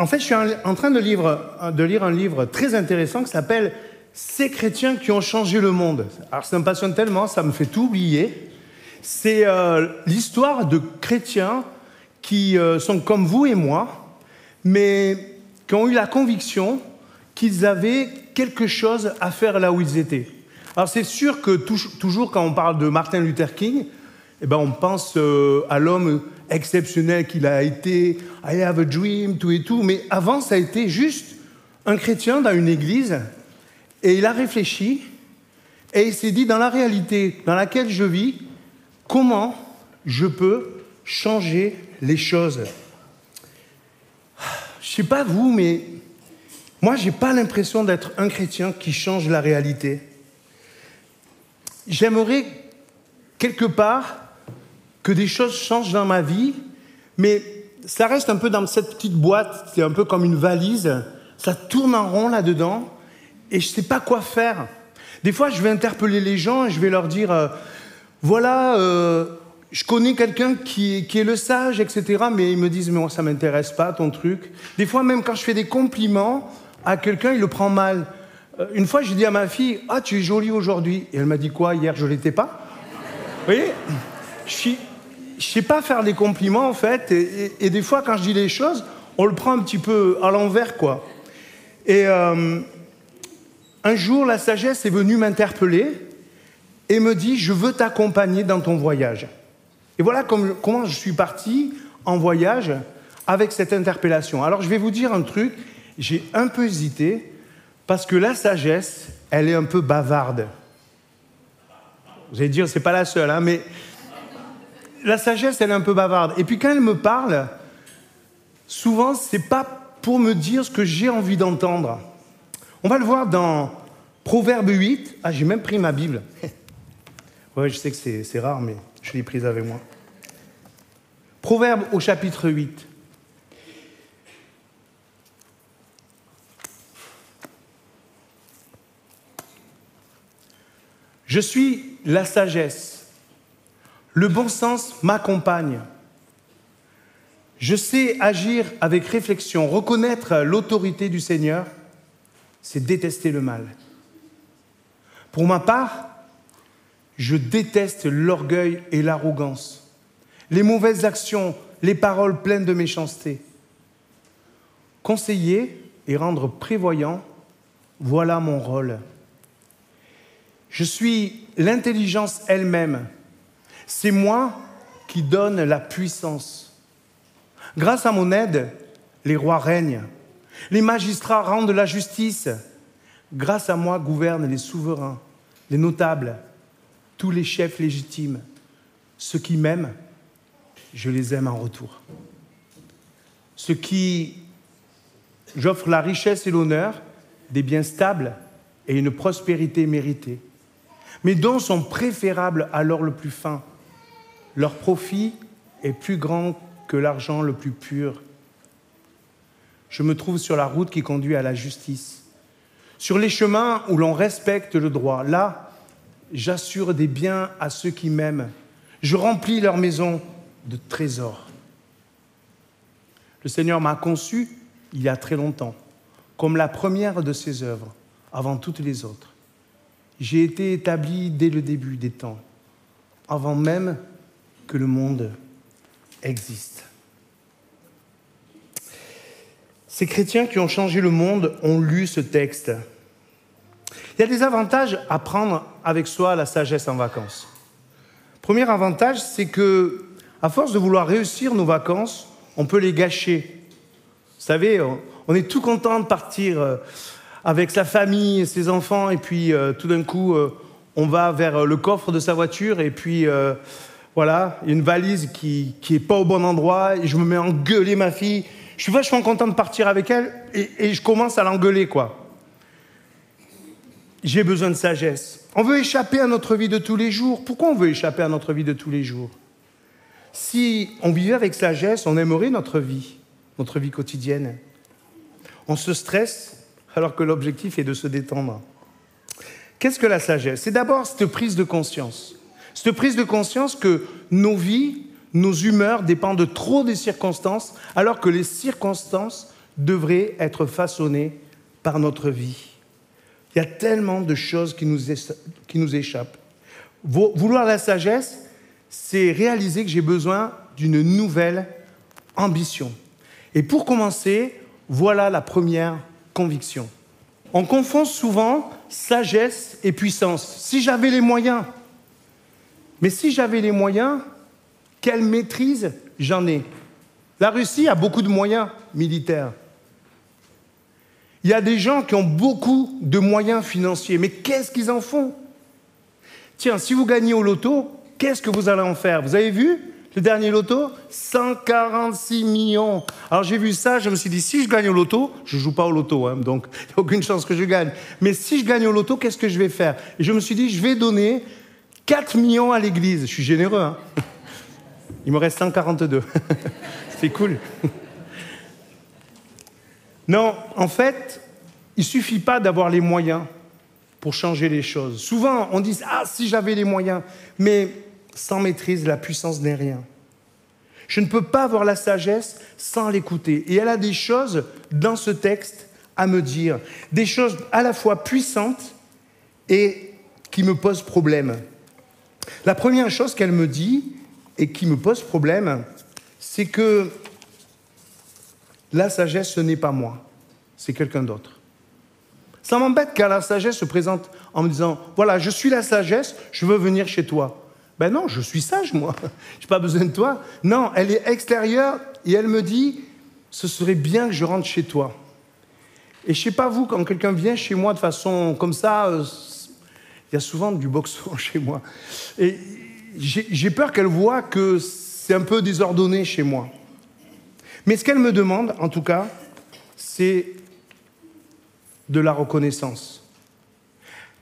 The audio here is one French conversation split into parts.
en fait, je suis en train de, de lire un livre très intéressant qui s'appelle Ces chrétiens qui ont changé le monde. Alors, ça me passionne tellement, ça me fait tout oublier. C'est euh, l'histoire de chrétiens qui euh, sont comme vous et moi, mais qui ont eu la conviction qu'ils avaient quelque chose à faire là où ils étaient. Alors c'est sûr que toujours quand on parle de Martin Luther King, eh ben on pense euh, à l'homme exceptionnel qu'il a été, I have a dream, tout et tout, mais avant ça a été juste un chrétien dans une église, et il a réfléchi, et il s'est dit, dans la réalité dans laquelle je vis, comment je peux changer les choses? Je sais pas vous, mais moi, je n'ai pas l'impression d'être un chrétien qui change la réalité. J'aimerais quelque part que des choses changent dans ma vie, mais ça reste un peu dans cette petite boîte, c'est un peu comme une valise, ça tourne en rond là-dedans, et je ne sais pas quoi faire. Des fois, je vais interpeller les gens et je vais leur dire, euh, voilà, euh, je connais quelqu'un qui, est le sage, etc., mais ils me disent, mais moi, ça ne m'intéresse pas, ton truc. Des fois, même quand je fais des compliments à quelqu'un, il le prend mal. Euh, une fois, j'ai dit à ma fille, ah, tu es jolie aujourd'hui. Et elle m'a dit quoi? Hier, je l'étais pas Vous voyez? Je suis je sais pas faire des compliments en fait, et, des fois quand je dis les choses, on le prend un petit peu à l'envers quoi. Et euh, un jour, la sagesse est venue m'interpeller et me dit Je veux t'accompagner dans ton voyage. Et voilà comment je suis parti en voyage avec cette interpellation. Alors je vais vous dire un truc, j'ai un peu hésité parce que la sagesse, elle est un peu bavarde. Vous allez dire, c'est pas la seule, hein, mais la sagesse, elle est un peu bavarde. Et puis quand elle me parle, souvent, c'est pas pour me dire ce que j'ai envie d'entendre. On va le voir dans Proverbe 8. Ah, j'ai même pris ma Bible. ouais, je sais que c'est rare, mais je l'ai prise avec moi. Proverbe au chapitre 8. Je suis la sagesse le bon sens m'accompagne. Je sais agir avec réflexion. Reconnaître l'autorité du Seigneur, c'est détester le mal. Pour ma part, je déteste l'orgueil et l'arrogance, les mauvaises actions, les paroles pleines de méchanceté. Conseiller et rendre prévoyant, voilà mon rôle. Je suis l'intelligence elle-même c'est moi qui donne la puissance. Grâce à mon aide, les rois règnent. Les magistrats rendent la justice. Grâce à moi gouvernent les souverains, les notables, tous les chefs légitimes. Ceux qui m'aiment, je les aime en retour. Ceux qui j'offre la richesse et l'honneur, des biens stables et une prospérité méritée. Mes dons sont préférables à l'or le plus fin, leur profit est plus grand que l'argent le plus pur. Je me trouve sur la route qui conduit à la justice, sur les chemins où l'on respecte le droit. Là, j'assure des biens à ceux qui m'aiment. Je remplis leur maison de trésors. Le Seigneur m'a conçu il y a très longtemps, comme la première de ses œuvres, avant toutes les autres. J'ai été établi dès le début des temps, avant même que le monde existe. Ces chrétiens qui ont changé le monde ont lu ce texte. Il y a des avantages à prendre avec soi la sagesse en vacances. Premier avantage, c'est que, à force de vouloir réussir nos vacances, on peut les gâcher. Vous savez, on est tout content de partir euh, avec sa famille, ses enfants, et puis euh, tout d'un coup, euh, on va vers le coffre de sa voiture, et puis voilà, une valise qui n'est pas au bon endroit, et je me mets à engueuler ma fille. Je suis vachement content de partir avec elle, et, je commence à l'engueuler, quoi. J'ai besoin de sagesse. On veut échapper à notre vie de tous les jours. Pourquoi on veut échapper à notre vie de tous les jours? Si on vivait avec sagesse, on aimerait notre vie, notre vie quotidienne. On se stresse alors que l'objectif est de se détendre. Qu'est-ce que la sagesse? C'est d'abord cette prise de conscience. Cette prise de conscience que nos vies, nos humeurs dépendent trop des circonstances, alors que les circonstances devrait être façonné par notre vie. Il y a tellement de choses qui nous, qui nous échappent. Vouloir la sagesse, c'est réaliser que j'ai besoin d'une nouvelle ambition. Et pour commencer, voilà la première conviction. On confond souvent sagesse et puissance. Si j'avais les moyens, mais si j'avais les moyens, quelle maîtrise j'en ai? La Russie a beaucoup de moyens militaires. Il y a des gens qui ont beaucoup de moyens financiers, mais qu'est-ce qu'ils en font? Tiens, si vous gagnez au loto, qu'est-ce que vous allez en faire? Vous avez vu le dernier loto? 146 millions. Alors j'ai vu ça, je me suis dit, si je gagne au loto, je ne joue pas au loto, hein, donc il n'y a aucune chance que je gagne. Mais si je gagne au loto, qu'est-ce que je vais faire? Et je me suis dit, je vais donner 4 millions à l'église. Je suis généreux. Hein il me reste 142. C'est cool. Non, en fait, il suffit pas d'avoir les moyens pour changer les choses. Souvent, on dit Ah, si j'avais les moyens, mais sans maîtrise, la puissance n'est rien. Je ne peux pas avoir la sagesse sans l'écouter. Et elle a des choses dans ce texte à me dire, des choses à la fois puissantes et qui me posent problème. La première chose qu'elle me dit et qui me pose problème, c'est que la sagesse, ce n'est pas moi, c'est quelqu'un d'autre. Ça m'embête quand la sagesse se présente en me disant, voilà, je suis la sagesse, je veux venir chez toi. Ben non, je suis sage, moi. Je n'ai pas besoin de toi. Non, elle est extérieure et elle me dit, ce serait bien que je rentre chez toi. Et je sais pas vous, quand quelqu'un vient chez moi de façon comme ça, euh, il y a souvent du boxon chez moi. Et j'ai peur qu'elle voit que c'est un peu désordonné chez moi. Mais ce qu'elle me demande, en tout cas, c'est de la reconnaissance.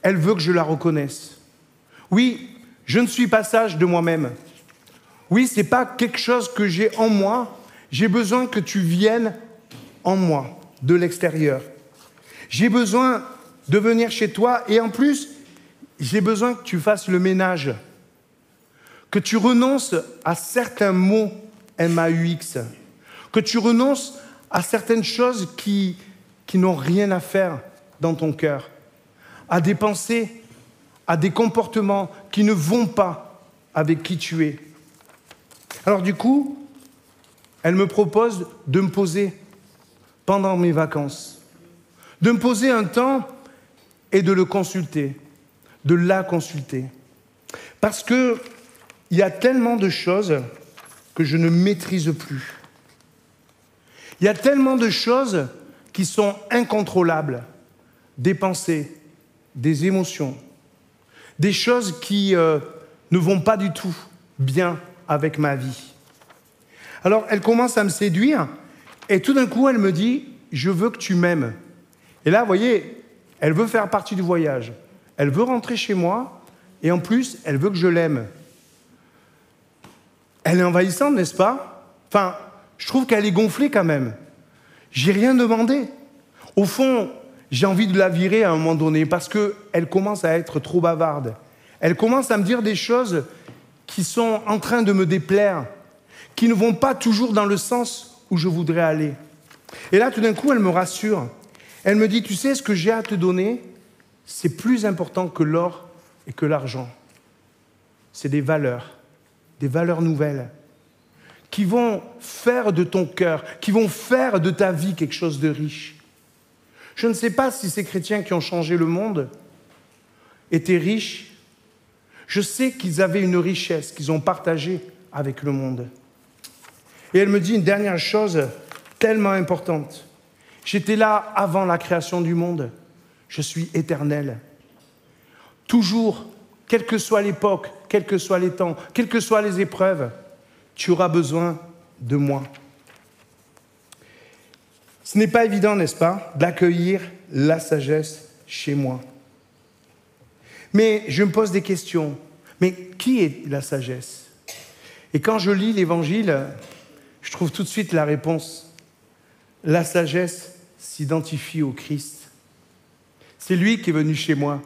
Elle veut que je la reconnaisse. Oui, je ne suis pas sage de moi-même. Oui, ce n'est pas quelque chose que j'ai en moi. J'ai besoin que tu viennes en moi, de l'extérieur. J'ai besoin de venir chez toi et en plus, j'ai besoin que tu fasses le ménage, que tu renonces à certains mots MAUX, que tu renonces à certaines choses qui, qui n'ont rien à faire dans ton cœur, à des pensées, à des comportements qui ne vont pas avec qui tu es. Alors du coup, elle me propose de me poser pendant mes vacances, de me poser un temps et de le consulter de la consulter. Parce qu'il y a tellement de choses que je ne maîtrise plus. Il y a tellement de choses qui sont incontrôlables, des pensées, des émotions, des choses qui euh, ne vont pas du tout bien avec ma vie. Alors elle commence à me séduire et tout d'un coup elle me dit, je veux que tu m'aimes. Et là, vous voyez, elle veut faire partie du voyage. Elle veut rentrer chez moi et en plus, elle veut que je l'aime. Elle est envahissante, n'est-ce pas? Enfin, je trouve qu'elle est gonflée quand même. J'ai rien demandé. Au fond, j'ai envie de la virer à un moment donné parce qu'elle commence à être trop bavarde. Elle commence à me dire des choses qui sont en train de me déplaire, qui ne vont pas toujours dans le sens où je voudrais aller. Et là, tout d'un coup, elle me rassure. Elle me dit, tu sais, ce que j'ai à te donner, c'est plus important que l'or et que l'argent. C'est des valeurs, des valeurs nouvelles, qui vont faire de ton cœur, qui vont faire de ta vie quelque chose de riche. Je ne sais pas si ces chrétiens qui ont changé le monde étaient riches. Je sais qu'ils avaient une richesse qu'ils ont partagée avec le monde. Et elle me dit une dernière chose tellement importante. J'étais là avant la création du monde je suis éternel. Toujours, quelle que soit l'époque, quels que soient les temps, quelles que soient les épreuves, tu auras besoin de moi. Ce n'est pas évident, n'est-ce pas, d'accueillir la sagesse chez moi. Mais je me pose des questions. Mais qui est la sagesse? Et quand je lis l'Évangile, je trouve tout de suite la réponse. La sagesse s'identifie au Christ. C'est lui qui est venu chez moi.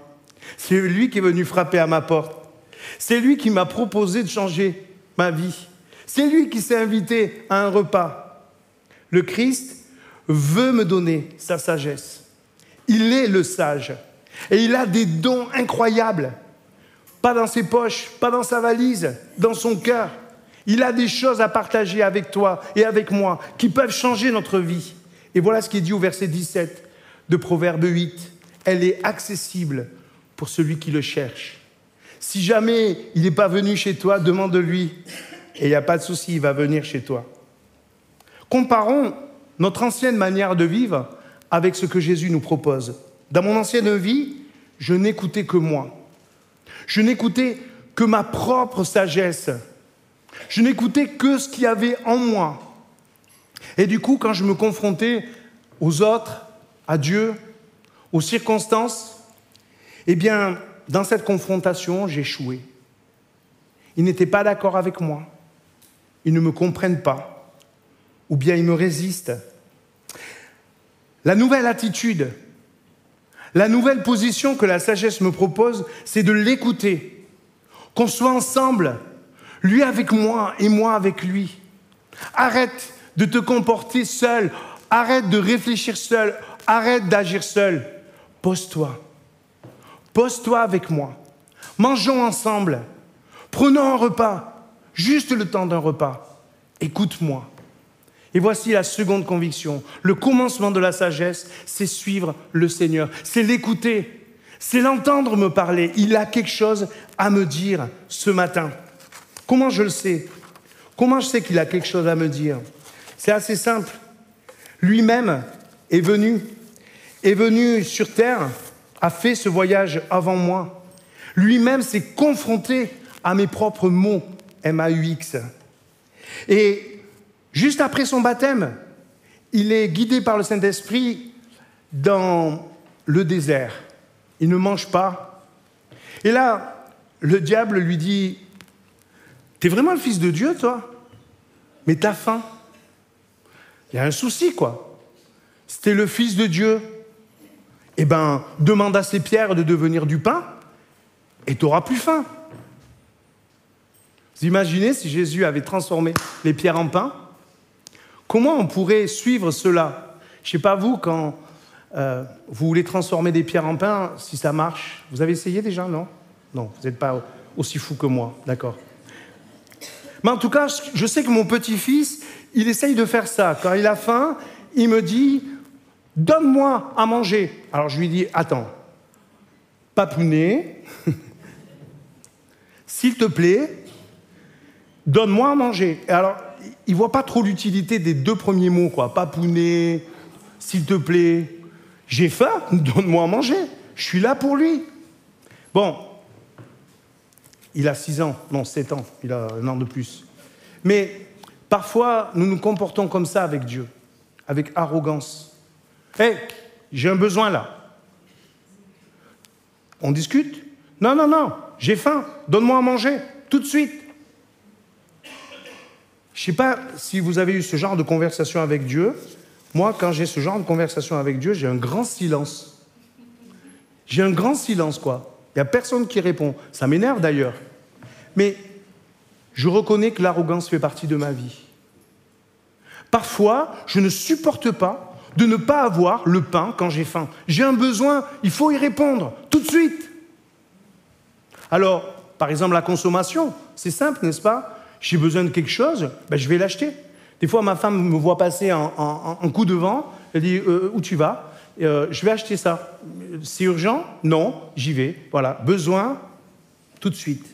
C'est lui qui est venu frapper à ma porte. C'est lui qui m'a proposé de changer ma vie. C'est lui qui s'est invité à un repas. Le Christ veut me donner sa sagesse. Il est le sage. Et il a des dons incroyables. Pas dans ses poches, pas dans sa valise, dans son cœur. Il a des choses à partager avec toi et avec moi qui peuvent changer notre vie. Et voilà ce qui est dit au verset 17 de Proverbe 8. Elle est accessible pour celui qui le cherche. Si jamais il n'est pas venu chez toi, demande-lui. Et il n'y a pas de souci, il va venir chez toi. Comparons notre ancienne manière de vivre avec ce que Jésus nous propose. Dans mon ancienne vie, je n'écoutais que moi. Je n'écoutais que ma propre sagesse. Je n'écoutais que ce qu'il y avait en moi. Et du coup, quand je me confrontais aux autres, à Dieu, aux circonstances, eh bien, dans cette confrontation, j'échouais. Ils n'étaient pas d'accord avec moi. Ils ne me comprennent pas. Ou bien ils me résistent. La nouvelle attitude, la nouvelle position que la sagesse me propose, c'est de l'écouter. Qu'on soit ensemble, lui avec moi et moi avec lui. Arrête de te comporter seul, arrête de réfléchir seul, arrête d'agir seul. Pose-toi. Pose-toi avec moi. Mangeons ensemble. Prenons un repas, juste le temps d'un repas. Écoute-moi. Et voici la seconde conviction. Le commencement de la sagesse, c'est suivre le Seigneur, c'est l'écouter, c'est l'entendre me parler. Il a quelque chose à me dire ce matin. Comment je le sais? Comment je sais qu'il a quelque chose à me dire? C'est assez simple. Lui-même est venu, est venu sur terre, a fait ce voyage avant moi. Lui-même s'est confronté à mes propres mots, M-A-U-X. Et Juste après son baptême, il est guidé par le Saint-Esprit dans le désert. Il ne mange pas. Et là, le diable lui dit, T'es vraiment le fils de Dieu, toi? Mais t'as faim. Il y a un souci, quoi. T'es le fils de Dieu, eh ben, demande à ces pierres de devenir du pain, et t'auras plus faim. Vous imaginez si Jésus avait transformé les pierres en pain? Comment on pourrait suivre cela? Je ne sais pas vous, quand euh, vous voulez transformer des pierres en pain, si ça marche. Vous avez essayé déjà, non? Non, vous n'êtes pas aussi fou que moi, d'accord. Mais en tout cas, je sais que mon petit-fils, il essaye de faire ça. Quand il a faim, il me dit Donne-moi à manger. Alors je lui dis Attends, papounet, s'il te plaît, donne-moi à manger. Et alors, il voit pas trop l'utilité des deux premiers mots, quoi. Papounet, s'il te plaît, j'ai faim, donne-moi à manger. Je suis là pour lui. Bon, il a 6 ans, non, 7 ans, il a un an de plus. Mais parfois, nous nous comportons comme ça avec Dieu, avec arrogance. Hé, j'ai un besoin là. On discute? Non, non, non, j'ai faim, donne-moi à manger, tout de suite. Je ne sais pas si vous avez eu ce genre de conversation avec Dieu. Moi, quand j'ai ce genre de conversation avec Dieu, j'ai un grand silence. J'ai un grand silence, quoi. Il n'y a personne qui répond. Ça m'énerve d'ailleurs. Mais je reconnais que l'arrogance fait partie de ma vie. Parfois, je ne supporte pas de ne pas avoir le pain quand j'ai faim. J'ai un besoin, il faut y répondre tout de suite. Alors, par exemple, la consommation, c'est simple, n'est-ce pas? J'ai besoin de quelque chose, ben, je vais l'acheter. Des fois, ma femme me voit passer en, coup de vent, elle dit euh, Où tu vas? Euh, Je vais acheter ça. C'est urgent? Non, j'y vais. Voilà, besoin, tout de suite.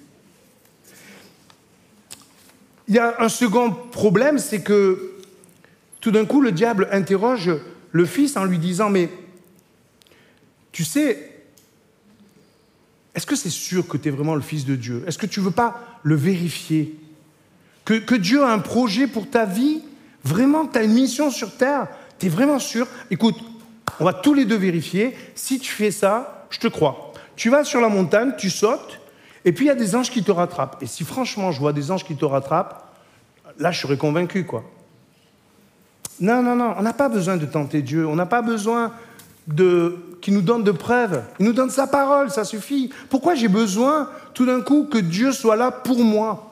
Il y a un second problème, c'est que tout d'un coup, le diable interroge le fils en lui disant Mais tu sais, est-ce que c'est sûr que tu es vraiment le fils de Dieu? Est-ce que tu ne veux pas le vérifier? Que, Dieu a un projet pour ta vie, vraiment, tu as une mission sur terre, tu es vraiment sûr? Écoute, on va tous les deux vérifier. Si tu fais ça, je te crois. Tu vas sur la montagne, tu sautes, et puis il y a des anges qui te rattrapent. Et si franchement je vois des anges qui te rattrapent, là je serais convaincu, quoi. Non, non, non, on n'a pas besoin de tenter Dieu, on n'a pas besoin de qu'il nous donne de preuves. Il nous donne sa parole, ça suffit. Pourquoi j'ai besoin tout d'un coup que Dieu soit là pour moi?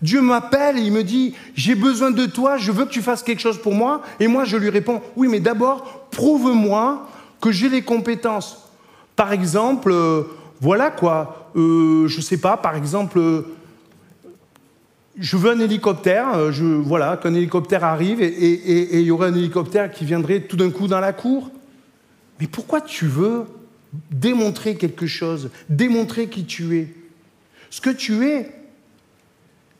Dieu m'appelle et il me dit, j'ai besoin de toi, je veux que tu fasses quelque chose pour moi. Et moi, je lui réponds, oui, mais d'abord, prouve-moi que j'ai les compétences. Par exemple, euh, voilà quoi, euh, je ne sais pas, par exemple, euh, je veux un hélicoptère, je, voilà, qu'un hélicoptère arrive et il y aurait un hélicoptère qui viendrait tout d'un coup dans la cour. Mais pourquoi tu veux démontrer quelque chose, démontrer qui tu es? Ce que tu es,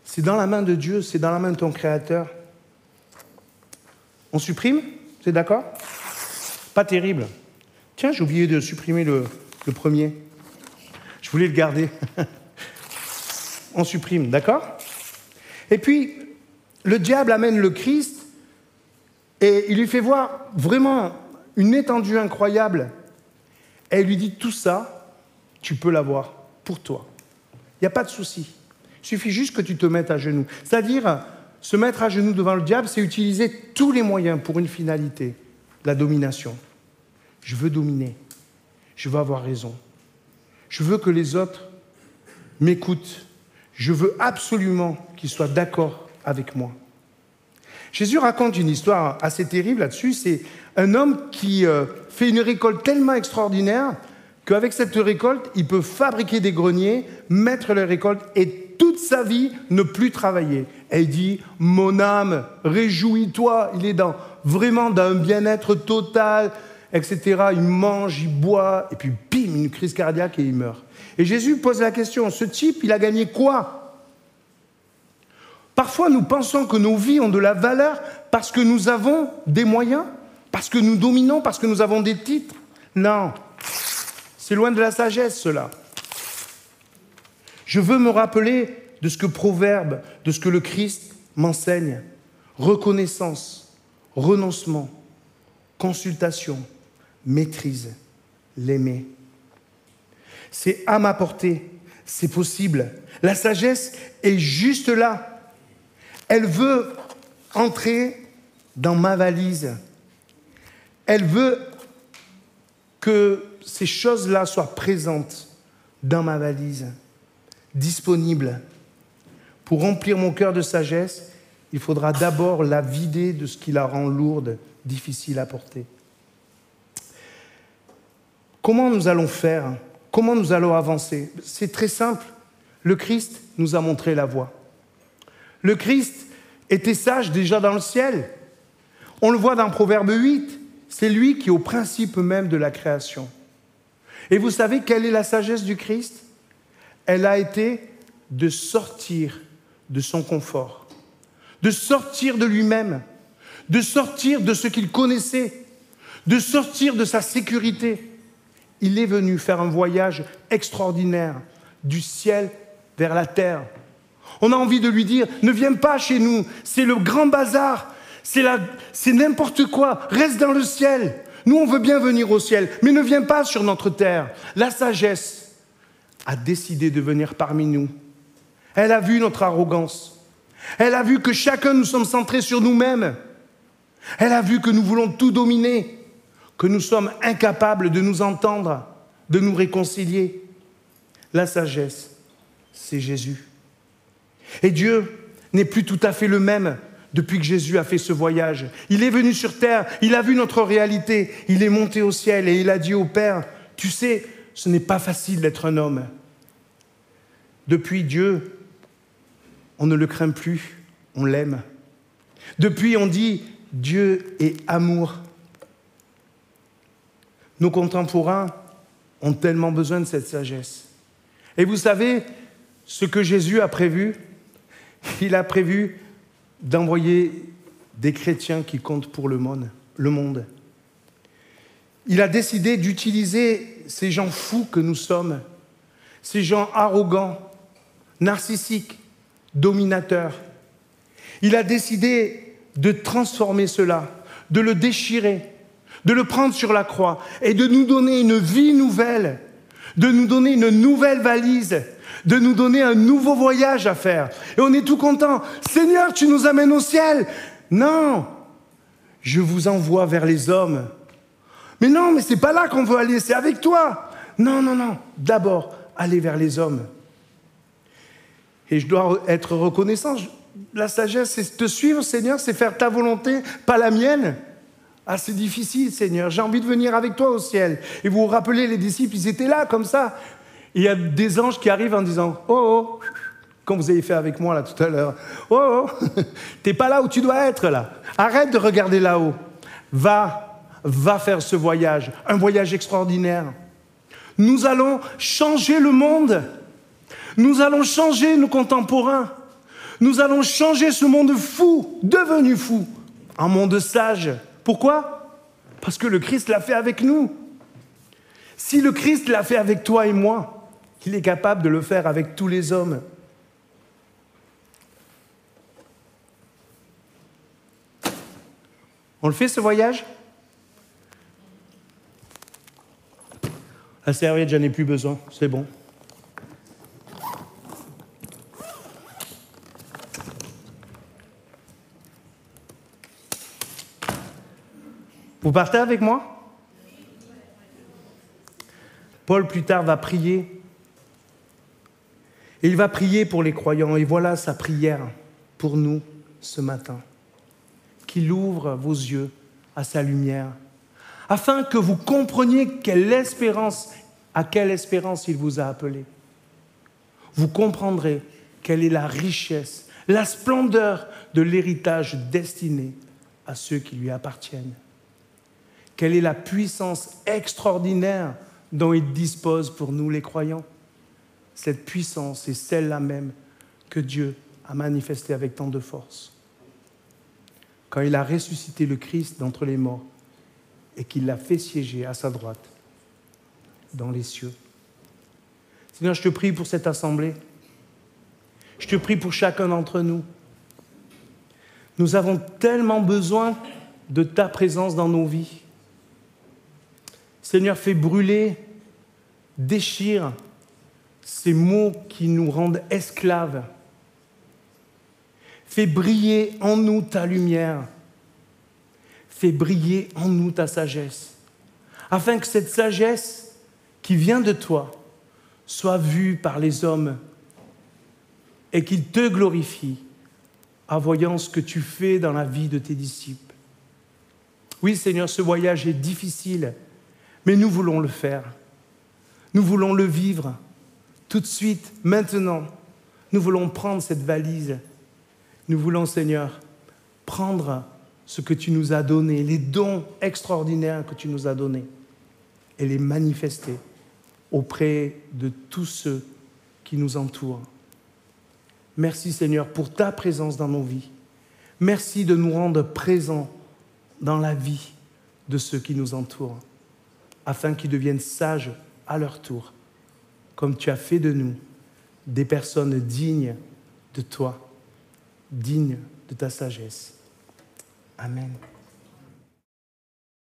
c'est dans la main de Dieu, c'est dans la main de ton Créateur. On supprime? C'est d'accord? Pas terrible. Tiens, j'ai oublié de supprimer le, premier. Je voulais le garder. On supprime, d'accord? Et puis, le diable amène le Christ et il lui fait voir vraiment une étendue incroyable. Et il lui dit, tout ça, tu peux l'avoir pour toi. Il n'y a pas de souci. Il suffit juste que tu te mettes à genoux. C'est-à-dire, se mettre à genoux devant le diable, c'est utiliser tous les moyens pour une finalité, la domination. Je veux dominer. Je veux avoir raison. Je veux que les autres m'écoutent. Je veux absolument qu'ils soient d'accord avec moi. Jésus raconte une histoire assez terrible là-dessus. C'est un homme qui euh, fait une récolte tellement extraordinaire qu'avec cette récolte, il peut fabriquer des greniers, mettre les récoltes et toute sa vie ne plus travailler. Et il dit, mon âme, réjouis-toi. Il est dans, vraiment dans un bien-être total, etc. Il mange, il boit, et puis bim, une crise cardiaque et il meurt. Et Jésus pose la question, ce type, il a gagné quoi? Parfois, nous pensons que nos vies ont de la valeur parce que nous avons des moyens, parce que nous dominons, parce que nous avons des titres. Non, c'est loin de la sagesse, cela. Je veux me rappeler de ce que Proverbe, de ce que le Christ m'enseigne. Reconnaissance, renoncement, consultation, maîtrise, l'aimer. C'est à ma portée, c'est possible. La sagesse est juste là. Elle veut entrer dans ma valise. Elle veut que ces choses-là soient présentes dans ma valise disponible. Pour remplir mon cœur de sagesse, il faudra d'abord la vider de ce qui la rend lourde, difficile à porter. Comment nous allons faire Comment nous allons avancer? C'est très simple. Le Christ nous a montré la voie. Le Christ était sage déjà dans le ciel. On le voit dans Proverbe 8. C'est lui qui est au principe même de la création. Et vous savez quelle est la sagesse du Christ? Elle a été de sortir de son confort, de sortir de lui-même, de sortir de ce qu'il connaissait, de sortir de sa sécurité. Il est venu faire un voyage extraordinaire du ciel vers la terre. On a envie de lui dire, ne viens pas chez nous, c'est le grand bazar, c'est n'importe quoi, reste dans le ciel. Nous, on veut bien venir au ciel, mais ne viens pas sur notre terre. La sagesse, a décidé de venir parmi nous. Elle a vu notre arrogance. Elle a vu que chacun nous sommes centrés sur nous-mêmes. Elle a vu que nous voulons tout dominer, que nous sommes incapables de nous entendre, de nous réconcilier. La sagesse, c'est Jésus. Et Dieu n'est plus tout à fait le même depuis que Jésus a fait ce voyage. Il est venu sur terre, il a vu notre réalité, il est monté au ciel et il a dit au Père, tu sais, ce n'est pas facile d'être un homme. Depuis Dieu, on ne le craint plus, on l'aime. Depuis, on dit Dieu est amour. Nos contemporains ont tellement besoin de cette sagesse. Et vous savez ce que Jésus a prévu Il a prévu d'envoyer des chrétiens qui comptent pour le monde. Il a décidé d'utiliser ces gens fous que nous sommes, ces gens arrogants, narcissiques, dominateurs. Il a décidé de transformer cela, de le déchirer, de le prendre sur la croix et de nous donner une vie nouvelle, de nous donner une nouvelle valise, de nous donner un nouveau voyage à faire. Et on est tout content. Seigneur, tu nous amènes au ciel. Non, je vous envoie vers les hommes mais non, mais c'est pas là qu'on veut aller, c'est avec toi. Non, non, non. D'abord, aller vers les hommes. Et je dois être reconnaissant. La sagesse, c'est te suivre, Seigneur, c'est faire ta volonté, pas la mienne. Ah, c'est difficile, Seigneur. J'ai envie de venir avec toi au ciel. Et vous vous rappelez, les disciples, ils étaient là, comme ça. il y a des anges qui arrivent en disant Oh, oh, comme vous avez fait avec moi là tout à l'heure. Oh, oh, t'es pas là où tu dois être là. Arrête de regarder là-haut. Va, va faire ce voyage, un voyage extraordinaire. Nous allons changer le monde. Nous allons changer nos contemporains. Nous allons changer ce monde fou, devenu fou, en monde sage. Pourquoi? Parce que le Christ l'a fait avec nous. Si le Christ l'a fait avec toi et moi, il est capable de le faire avec tous les hommes. On le fait ce voyage? La serviette, j'en ai plus besoin, c'est bon. Vous partez avec moi? Paul plus tard va prier. Il va prier pour les croyants. Et voilà sa prière pour nous ce matin. Qu'il ouvre vos yeux à sa lumière, afin que vous compreniez quelle espérance, à quelle espérance il vous a appelé. Vous comprendrez quelle est la richesse, la splendeur de l'héritage destiné à ceux qui lui appartiennent. Quelle est la puissance extraordinaire dont il dispose pour nous les croyants? Cette puissance est celle-là même que Dieu a manifestée avec tant de force. Quand il a ressuscité le Christ d'entre les morts et qu'il l'a fait siéger à sa droite dans les cieux. Seigneur, je te prie pour cette assemblée. Je te prie pour chacun d'entre nous. Nous avons tellement besoin de ta présence dans nos vies. Seigneur, fais brûler, déchire ces mots qui nous rendent esclaves. Fais briller en nous ta lumière. Fais briller en nous ta sagesse. Afin que cette sagesse qui vient de toi soit vue par les hommes et qu'ils te glorifient en voyant ce que tu fais dans la vie de tes disciples. Oui, Seigneur, ce voyage est difficile mais nous voulons le faire. Nous voulons le vivre tout de suite, maintenant. Nous voulons prendre cette valise. Nous voulons, Seigneur, prendre ce que tu nous as donné, les dons extraordinaires que tu nous as donnés, et les manifester auprès de tous ceux qui nous entourent. Merci Seigneur pour ta présence dans nos vies. Merci de nous rendre présents dans la vie de ceux qui nous entourent afin qu'ils deviennent sages à leur tour, comme tu as fait de nous des personnes dignes de toi, dignes de ta sagesse. Amen.